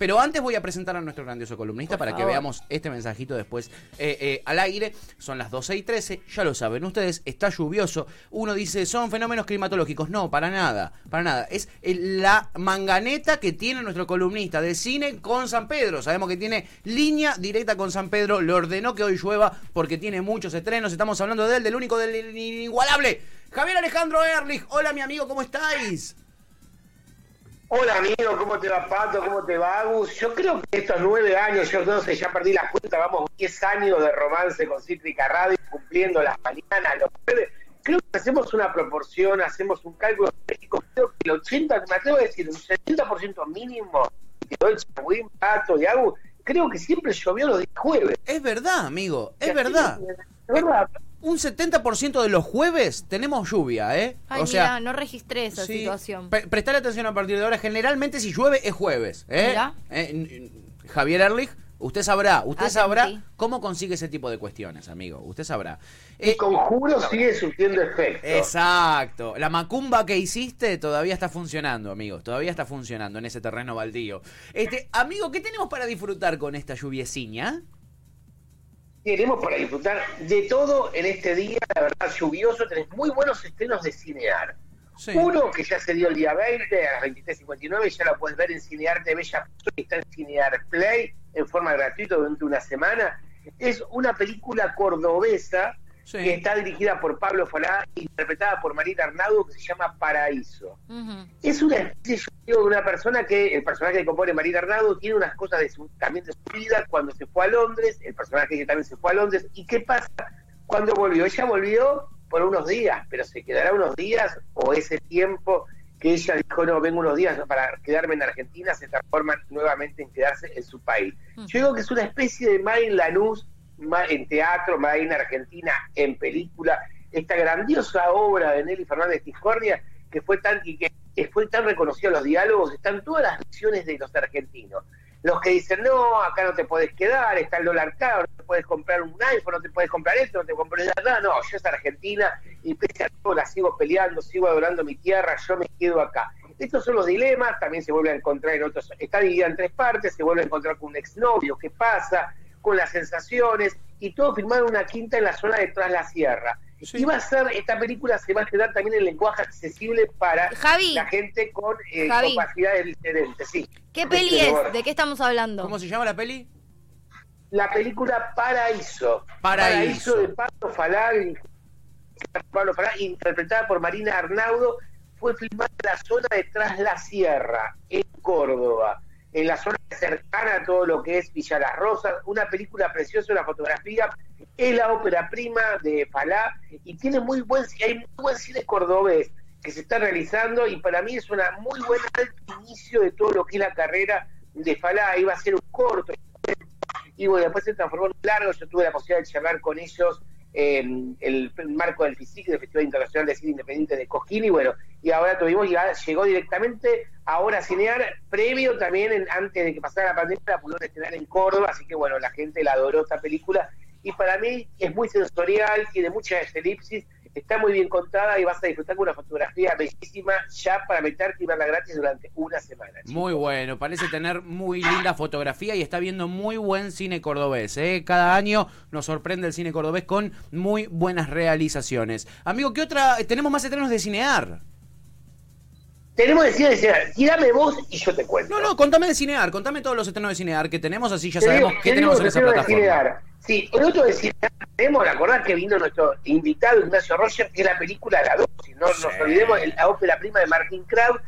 Pero antes voy a presentar a nuestro grandioso columnista para que veamos este mensajito después eh, eh, al aire. Son las 12 y 13, ya lo saben ustedes, está lluvioso. Uno dice, son fenómenos climatológicos. No, para nada, para nada. Es el- la manganeta que tiene nuestro columnista de cine con San Pedro. Sabemos que tiene línea directa con San Pedro. Le ordenó que hoy llueva porque tiene muchos estrenos. Estamos hablando de él, del único, del inigualable. Javier Alejandro Erlich. Hola, mi amigo, ¿cómo estáis? Hola amigo, ¿cómo te va Pato? ¿Cómo te va Agus? Yo creo que estos nueve años, yo no sé, ya perdí la cuenta, vamos 10 años de romance con Cítrica Radio, cumpliendo las mañanas, los jueves. Creo que hacemos una proporción, hacemos un cálculo médico, creo que el 80, me atrevo a decir, un 70% mínimo, que doy Chagüín, Pato y Agus, creo que siempre llovió los días jueves. Es verdad, amigo, es verdad. Es verdad. Un 70% de los jueves tenemos lluvia, ¿eh? Ay, o sea, mira, no registré esa sí, situación. pre- prestale atención a partir de ahora. Generalmente si llueve es jueves, ¿eh? Eh, Javier Erlich, usted sabrá, usted sabrá cómo consigue ese tipo de cuestiones, amigo. Usted sabrá. El Eh, conjuro sigue surtiendo efecto. Exacto. La macumba que hiciste todavía está funcionando, amigos. Todavía está funcionando en ese terreno baldío. Este, amigo, ¿qué tenemos para disfrutar con esta lluvieciña? Tenemos para disfrutar de todo en este día, la verdad, lluvioso. Tenés muy buenos estrenos de Cinear. Sí. Uno que ya se dio el día 20 a las 23.59, ya la puedes ver en Cinear TV, ya está en Cinear Play en forma gratuita durante una semana. Es una película cordobesa Sí. que está dirigida por Pablo Falá, interpretada por Marita Arnaudo, que se llama Paraíso. Es una especie yo digo, de una persona que, el personaje que compone Marita Arnaudo, tiene unas cosas de su, también de su vida cuando se fue a Londres, el personaje que también se fue a Londres, y qué pasa cuando volvió. Ella volvió por unos días, pero se quedará unos días o ese tiempo que ella dijo, no, vengo unos días para quedarme en Argentina, se transforma nuevamente en quedarse en su país. Yo digo que es una especie de Main Lanús ma- en teatro, Main Argentina en película, esta grandiosa obra de Nelly Fernández Tiscornia, que fue tan y que fue tan reconocida en los diálogos, están todas las visiones de los argentinos. Los que dicen, no, acá no te puedes quedar, está el dólar caro, no te puedes comprar un iPhone, no te puedes comprar esto, no te compras nada, no, yo es Argentina y pese a todo la sigo peleando, sigo adorando mi tierra, yo me quedo acá. Estos son los dilemas, también se vuelve a encontrar en otros, está dividida en tres partes, se vuelve a encontrar con un exnovio, qué pasa, con las sensaciones, y todo filmado en una quinta en la zona de Tras la Sierra. Sí. Y va a ser, esta película se va a quedar también en lenguaje accesible para Javi. la gente con eh, capacidades diferentes, sí. ¿Qué Este, peli es? bueno, ¿De qué estamos hablando? ¿Cómo se llama la peli? La película Paraíso. Paraíso. de Pablo Falá, Pablo interpretada por Marina Arnaudo, fue filmada en la zona de Tras la Sierra, en Córdoba, en la zona cercana a todo lo que es Villa Las Rosas, una película preciosa, una fotografía, es la ópera prima de Falá y tiene muy buen, hay muy buen cine cordobés que se está realizando y para mí es una muy buena inicio de todo lo que es la carrera de Falá, iba a ser un corto, y bueno, después se transformó en un largo, yo tuve la posibilidad de charlar con ellos en el marco del FISIC, del Festival Internacional de Cine Independiente de Cosquín, y bueno, y ahora tuvimos, ya llegó directamente ahora Cinear, previo también, en- antes de que pasara la pandemia, la pudieron estrenar en Córdoba, así que bueno, la gente la adoró esta película, y para mí es muy sensorial, tiene mucha elipsis, está muy bien contada y vas a disfrutar con una fotografía bellísima ya para meterte y verla gratis durante una semana. Muy bueno, parece tener muy linda fotografía y está viendo muy buen cine cordobés. ¿eh? Cada año nos sorprende el cine cordobés con muy buenas realizaciones. Amigo, ¿qué otra? Tenemos más estrenos de cinear. Tenemos que decir, tirame vos y yo te cuento. No, no, contame de cinear, contame todos los estrenos de cinear que tenemos, así ya Te sabemos digo- qué te tenemos en esa plataforma. de Cinear. Sí, el otro de Cinear, tenemos, acordar que vino nuestro invitado Ignacio Roger, que es la película La Dosis, no Sí. nos olvidemos, el- la ópera prima de Martin Kraut,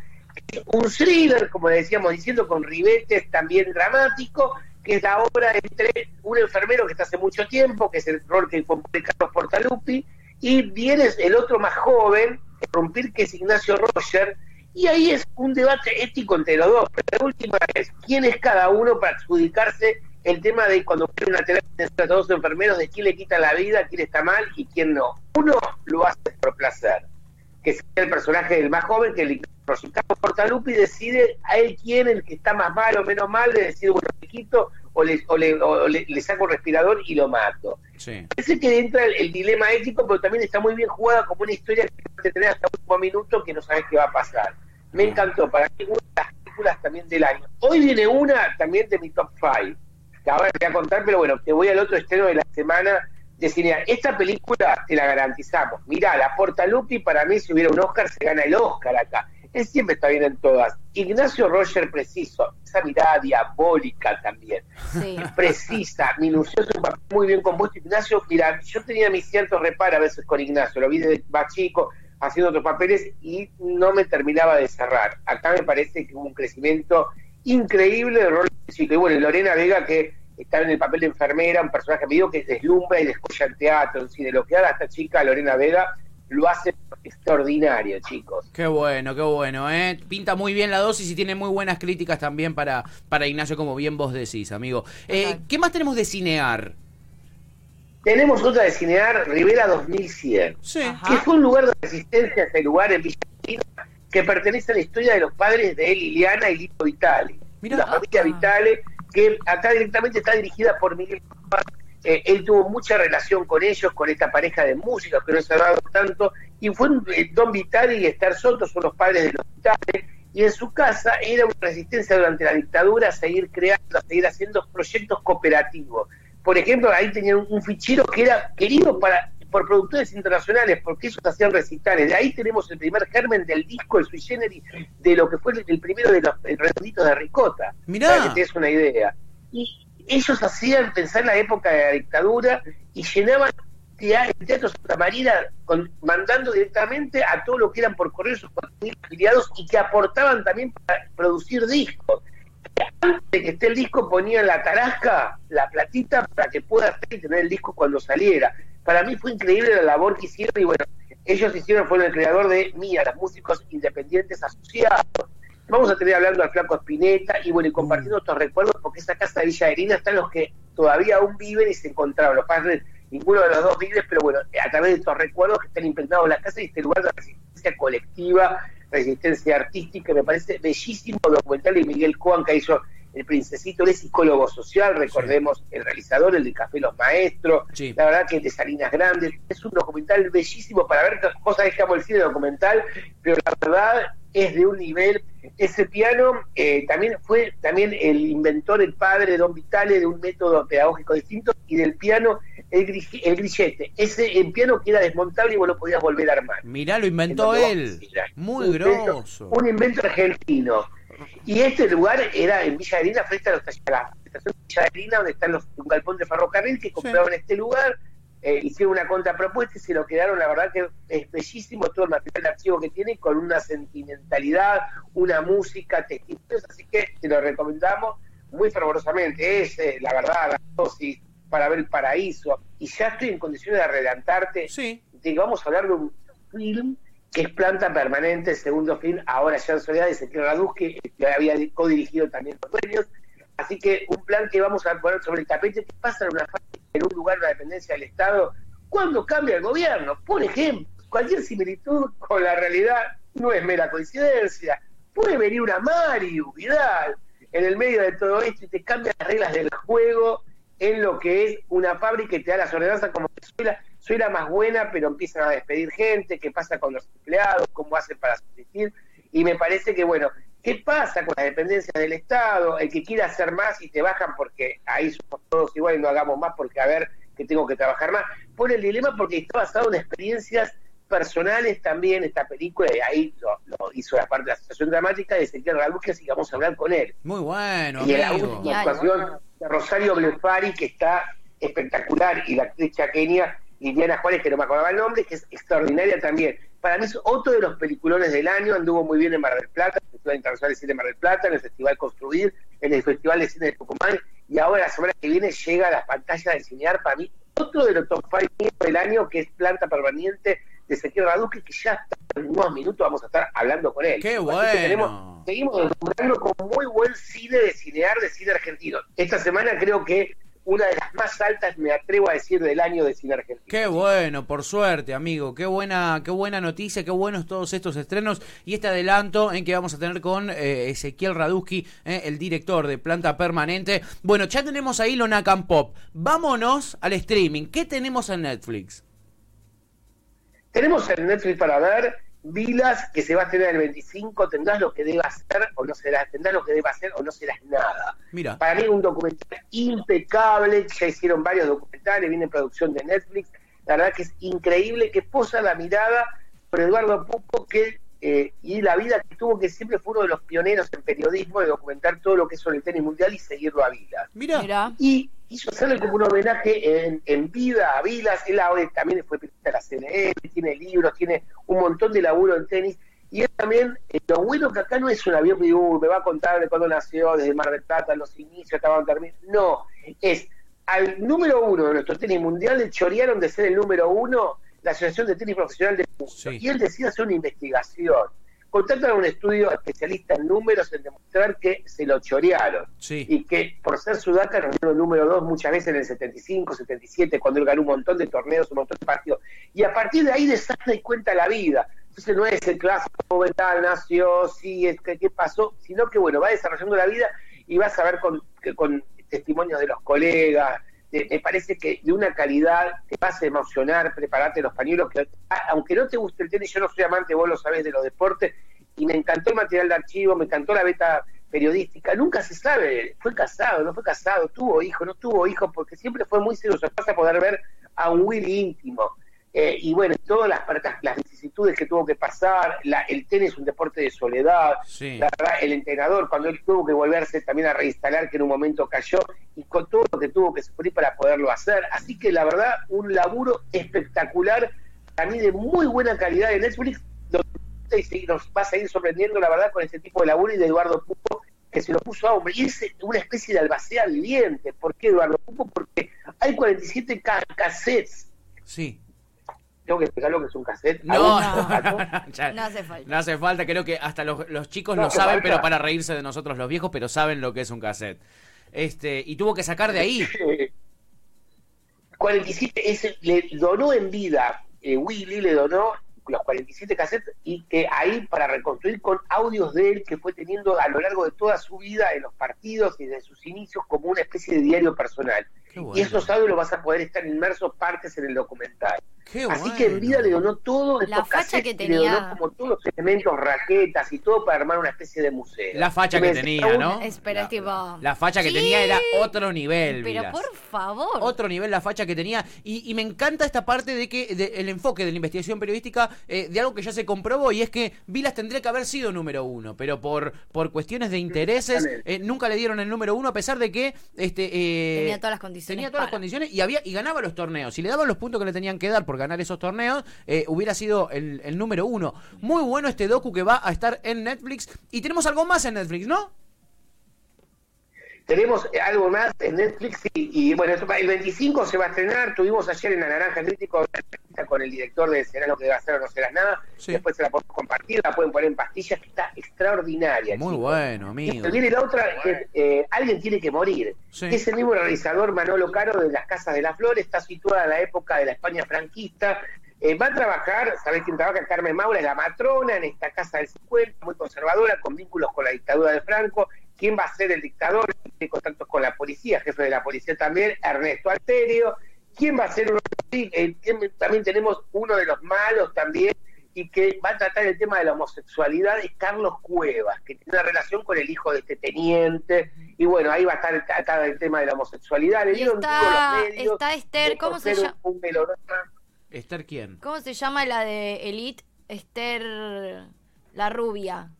que es un thriller, como decíamos diciendo, con ribetes también dramático, que es la obra entre un enfermero que está hace mucho tiempo, que es el rol que compone Carlos Portalupi, y viene el otro más joven, rompir que es Ignacio Roger, y ahí es un debate ético entre los dos. Pero la última es, ¿quién es cada uno para adjudicarse el tema de cuando hay una terapia entre todos los enfermeros, de quién le quita la vida, quién está mal y quién no? Uno lo hace por placer, que es el personaje del más joven, que si Carlos Portalupi decide a él quién, el que está más mal o menos mal, le decide, bueno, le quito o le, o le, o le- le saco un respirador y lo mato. Sí. Parece que entra el, el dilema ético, pero también está muy bien jugada como una historia que te tener hasta el último minuto que no sabes qué va a pasar. Me encantó, para mí una de las películas también del año. Hoy viene una también de mi top 5, que ahora te voy a contar, pero bueno, te voy al otro estreno de la semana de cine. Esta película te la garantizamos. Mirá, la Portalupi para mí si hubiera un Oscar se gana el Oscar acá. Él siempre está bien en todas. Ignacio Roger Preciso, esa mirada diabólica también Sí. precisa, minuciosa, muy bien compuesto. Ignacio, mira, yo tenía mis ciertos reparos a veces con Ignacio, lo vi desde más chico haciendo otros papeles y no me terminaba de cerrar. Acá me parece que hubo un crecimiento increíble de rol chico. Y bueno, Lorena Vega, que está en el papel de enfermera, un personaje medio que deslumbra y descolla el teatro, en de lo que haga esta chica, Lorena Vega, lo hace extraordinario, chicos. Qué bueno, qué bueno, ¿eh? Pinta muy bien la dosis y tiene muy buenas críticas también para, para Ignacio, como bien vos decís, amigo. Eh. ¿Qué más tenemos de cinear? Tenemos otra de Cinear, Rivera 2100. Sí. Ajá. que fue un lugar de resistencia, ese lugar en Villa que pertenece a la historia de los padres de Liliana y Lito Vitale. Mirá. la familia Ah. Vitale, que acá directamente está dirigida por Miguel Paz. Eh, él tuvo mucha relación con ellos, con esta pareja de músicos que no se ha dado tanto, y fue un- eh, Don Vitale y Esther Soto, son los padres de los Vitale, y en su casa era una resistencia durante la dictadura a seguir creando, a seguir haciendo proyectos cooperativos. Por ejemplo, ahí tenían un, fichero que era querido para por productores internacionales, porque ellos hacían recitales. De ahí tenemos el primer germen del disco, el sui generis, de lo que fue el, primero de los redonditos de Ricota. Mirá. Para que te des una idea. Y ellos hacían pensar en la época de la dictadura y llenaban el Teatro Santa Marina con- mandando directamente a todo lo que eran por correo sus afiliados y que aportaban también para producir discos. Antes de que esté el disco ponían la tarasca, la platita, para que pueda hacer y tener el disco cuando saliera. Para mí fue increíble la labor que hicieron y bueno, ellos hicieron, fueron el creador de Mía, los músicos independientes asociados. Vamos a tener hablando al Flaco Espineta y bueno, y compartiendo estos recuerdos, porque esa casa de Villa Irina están los que todavía aún viven y se encontraron. Los padres, ninguno de los dos vive, pero bueno, a través de estos recuerdos que están impregnados en la casa y este lugar de resistencia colectiva, resistencia artística, me parece bellísimo documental de Miguel Coan que hizo El Princesito, él es psicólogo social, recordemos el realizador, el de Café Los Maestros, Sí. la verdad que el de Salinas Grandes, es un documental bellísimo para ver cosas que amo el cine documental, pero la verdad es de un nivel, ese piano eh, también fue también el inventor, el padre de Don Vitale de un método pedagógico distinto y del piano el, el grillete, ese el piano que era desmontable y vos lo podías volver a armar. Mirá, lo inventó él. Muy Un invento- grosso. Un invento argentino. Y este lugar era en Villa Arena, frente a, los, la estación de Villa Arena, donde están los, un galpón de ferrocarril que compraron este lugar, eh, hicieron una contrapropuesta y se lo quedaron, la verdad que es bellísimo todo el material de archivo que tiene, con una sentimentalidad, una música, testimonios, así que te lo recomendamos muy fervorosamente. Es, eh, la verdad, la dosis para ver el paraíso. Y ya estoy en condiciones de adelantarte Sí. de que vamos a hablar de un film que es Planta Permanente, el segundo film, ahora ya en soledad, de Ezequiel Raduzki, que había codirigido también los dueños. Así que un plan que vamos a poner sobre el tapete, que pasa en una fábrica, en un lugar de la dependencia del Estado, cuando cambia el gobierno. Por ejemplo, cualquier similitud con la realidad no es mera coincidencia. Puede venir una Mario Vidal en el medio de todo esto y te cambia las reglas del juego en lo que es una fábrica y te da las ordenanzas como que soy soy la más buena, pero empiezan a despedir gente, qué pasa con los empleados, cómo hacen para subsistir. Y me parece que, bueno, ¿qué pasa con las dependencias del Estado? El que quiera hacer más y te bajan porque ahí somos todos iguales no hagamos más porque a ver que tengo que trabajar más. Pone el dilema porque está basado en experiencias personales también esta película y ahí lo, lo hizo la parte de la asociación dramática de Ezequiel así que vamos a hablar con él. Muy bueno, Y en la última actuación de Rosario Blefari, que está espectacular, y la actriz chaqueña Liliana Juárez, que no me acordaba el nombre, que es extraordinaria también. Para mí es otro de los peliculones del año, anduvo muy bien en Mar del Plata, en el Festival Internacional de Cine de Mar del Plata, en el Festival Construir, en el Festival de Cine de Tucumán, y ahora la semana que viene llega a las pantallas de cinear, para mí, otro de los top 5 del año, que es Planta Permanente de Ezequiel Raduzki, que ya en unos minutos vamos a estar hablando con él. ¡Qué bueno! tenemos- seguimos descubriendo con muy buen cine de cinear, de cine argentino. Esta semana creo que una de las más altas, me atrevo a decir, del año de cine argentino. Qué bueno, por suerte, amigo. Qué buena, qué buena noticia, qué buenos todos estos estrenos y este adelanto en que vamos a tener con eh, Ezequiel Raduski, eh, el director de Planta Permanente. Bueno, ya tenemos ahí Lonacan Pop. Vámonos al streaming. ¿Qué tenemos en Netflix? Tenemos en Netflix para ver Vilas, que se va a estrenar el 25, tendrás lo que deba hacer o no serás, tendrás lo que deba hacer o no serás nada. Mira. Para mí es un documental impecable, ya hicieron varios documentales, viene en producción de Netflix, la verdad que es increíble que posa la mirada por Eduardo Pupo que eh, y la vida que tuvo, que siempre fue uno de los pioneros en periodismo de documentar todo lo que es sobre el tenis mundial y seguirlo a Vilas. Mira. Mira. Y quiso hacerle como un homenaje en, en vida a Vilas. Él ahora también fue periodista de la CNN, tiene libros, tiene un montón de laburo en tenis. Y él también, eh, lo bueno que acá no es un avión que uh, me va a contar de cuándo nació, desde Mar del Plata, los inicios, estaban terminados. No, es al número uno de nuestro tenis mundial le chorearon de ser el número uno la Asociación de Tenis Profesional del Mundo. Sí. Y él decide hacer una investigación. Contratan a un estudio especialista en números en demostrar que se lo chorearon Sí. y que por ser Sudaca el número 2 muchas veces en el 75, 77, cuando él ganó un montón de torneos, un montón de partidos. Y a partir de ahí desata y cuenta la vida. Entonces no es el clásico tal nació, sí, es que qué pasó, sino que bueno, va desarrollando la vida y vas a ver con testimonios de los colegas. De- me parece que de una calidad te vas a emocionar, preparate los pañuelos, que aunque no te guste el tenis, yo no soy amante, vos lo sabés, de los deportes, y me encantó el material de archivo, me encantó la beta periodística, nunca se sabe, fue casado, no fue casado, tuvo hijo, no tuvo hijo, porque siempre fue muy celoso, vas a poder ver a un Willy íntimo, Eh, y bueno, todas las, las vicisitudes que tuvo que pasar, la- el tenis es un deporte de soledad, Sí. la verdad, el entrenador, cuando él tuvo que volverse también a reinstalar, que en un momento cayó, y con todo lo que tuvo que sufrir para poderlo hacer. Así que la verdad, un laburo espectacular, a mí de muy buena calidad de Netflix, donde y nos va a seguir sorprendiendo, la verdad, con este tipo de laburo y de Eduardo Pupo, que se lo puso a hombre. Y es una especie de albacea viviente. ¿Por qué Eduardo Pupo? Porque hay 47 ca- cassettes. Sí. Tengo que explicar lo que es un cassette. No. Ya- No hace falta. No hace falta, creo que hasta los, los chicos No lo saben, falta. pero para reírse de nosotros los viejos, pero saben lo que es un cassette. Este, y tuvo que sacar de ahí. 47, ese, le donó en vida, eh, Willy le donó los 47 cassettes y que ahí para reconstruir con audios de él que fue teniendo a lo largo de toda su vida en los partidos y de sus inicios como una especie de diario personal. Bueno. Y esos audios los vas a poder estar inmersos partes en el documental. Qué Así bueno. que en vida le donó todo La estos facha que y le tenía. donó como todos los elementos, raquetas y todo para armar una especie de museo. La facha que tenía, ¿no? Espera, La- tipo. La facha que Sí. tenía era otro nivel, Pero Vilas. por favor. Otro nivel la facha que tenía. Y, y me encanta esta parte de que de- el enfoque de la investigación periodística eh, de algo que ya se comprobó y es que Vilas tendría que haber sido número uno, pero por, por cuestiones de intereses eh, nunca le dieron el número uno a pesar de que este eh, Tenía todas las condiciones tenía todas las condiciones y había y ganaba los torneos. Si le daban los puntos que le tenían que dar por ganar esos torneos, eh, hubiera sido el, el número uno. Muy bueno este docu que va a estar en Netflix y tenemos algo más en Netflix, ¿no? Tenemos algo más en Netflix y, y, bueno, el 25 se va a estrenar. Tuvimos ayer en la Naranja Crítico una entrevista con el director de Será lo que debe hacer o no serás nada. Sí. Después se la podemos compartir, la pueden poner en pastillas, que está extraordinaria. Muy bueno, Y amigo. viene la otra, que eh, Alguien tiene que morir. Sí. Es el mismo realizador Manolo Caro de Las Casas de las Flores, está situada en la época de la España franquista. Eh, va a trabajar, ¿sabés quién trabaja? Carmen Maura, es la matrona en esta casa del 50, muy conservadora, con vínculos con la dictadura de Franco. ¿Quién va a ser el dictador? Tiene contactos con la policía, jefe de la policía también, Ernesto Alterio. ¿Quién va a ser uno? eh, ¿quién- también tenemos uno de los malos también, y que va a tratar el tema de la homosexualidad es Carlos Cuevas, que tiene una relación con el hijo de este teniente, y bueno, ahí va a estar tratado el tema de la homosexualidad. Le dieron está- los medios, está Esther, de ¿cómo se llama? Un, un melodrama. ¿Esther quién? ¿Cómo se llama la de Elite? Esther. La rubia.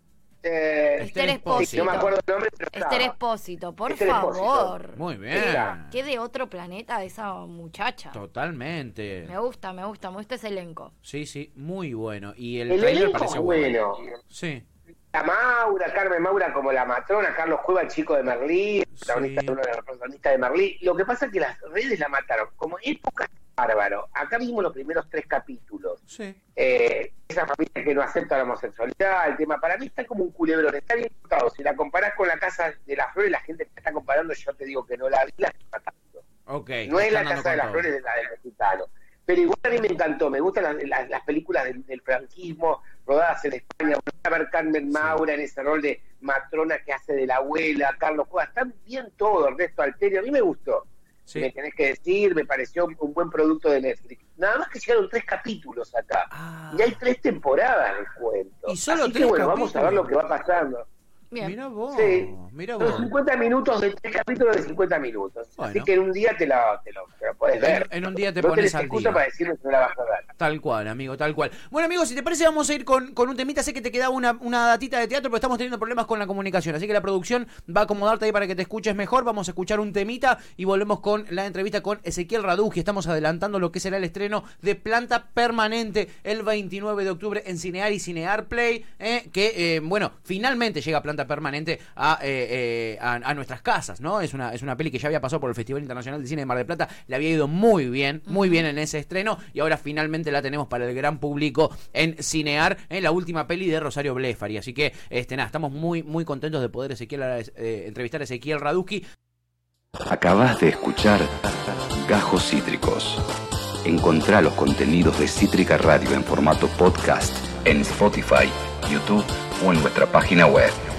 Eh, Esther Esther sí, Espósito. no me acuerdo el nombre, pero Esther. Espósito, por Esther Espósito. favor. Muy bien. Mira. Qué de otro planeta esa muchacha. Totalmente. Me gusta, me gusta, me gusta ese elenco. Sí, sí, muy bueno. Y el, El trailer elenco es pareció bueno. Sí. La Maura, Carmen Maura como la matrona, Carlos Cueva, el chico de Merlí, protagonista, Sí. uno de los protagonistas de Merlí. Lo que pasa es que las redes la mataron. Como época bárbaro. Acá vimos los primeros tres capítulos. Sí. Eh, esa familia que no acepta la homosexualidad, el tema para mí está como un culebrón, está bien contado. Si la comparás con la casa de las flores, la gente que está comparando, yo te digo que no la vi, la está matando. No es la Casa de las todo. Flores de la del mexicano. Pero igual a mí me encantó, me gustan las, las- las películas del, del franquismo rodadas en España. A ver Carmen Maura en ese rol de matrona que hace de la abuela, Carlos Cuevas, están bien todo, Ernesto Alterio, a mí me gustó. Sí. Me tenés que decir, me pareció un, buen producto de Netflix. Nada más que llegaron tres capítulos acá. Ah. Y hay tres temporadas de cuento. Y solo Así tres que bueno, vamos a ver lo que va pasando. Bien. Mira vos, Sí. mira Son vos. 50 minutos de tres capítulos de 50 minutos. Así que en un día te lo, te lo, te lo podés ver. En, en un día te no pones al día. para decirme que no la vas a ver. Tal cual, amigo, tal cual. Bueno, amigos, si te parece, vamos a ir con, con un temita. Sé que te quedaba una, una datita de teatro, pero estamos teniendo problemas con la comunicación. Así que la producción va a acomodarte ahí para que te escuches mejor. Vamos a escuchar un temita y volvemos con la entrevista con Ezequiel Raduji. Estamos adelantando lo que será el estreno de Planta Permanente el 29 de octubre en Cinear y Cinear Play. eh, que, eh, bueno, finalmente llega Planta Permanente a, eh, eh, a, a nuestras casas, ¿no? Es una, es una peli que ya había pasado por el Festival Internacional de Cine de Mar del Plata. Le había ido muy bien, muy bien en ese estreno. Y ahora finalmente la tenemos para el gran público en Cinear, en la última peli de Rosario Blefari. Así que, este, nada, estamos muy, muy contentos de poder Ezequiel, eh, entrevistar a Ezequiel Raduski. Acabas de escuchar Gajos Cítricos. Encontrá los contenidos de Cítrica Radio en formato podcast en Spotify, YouTube o en nuestra página web.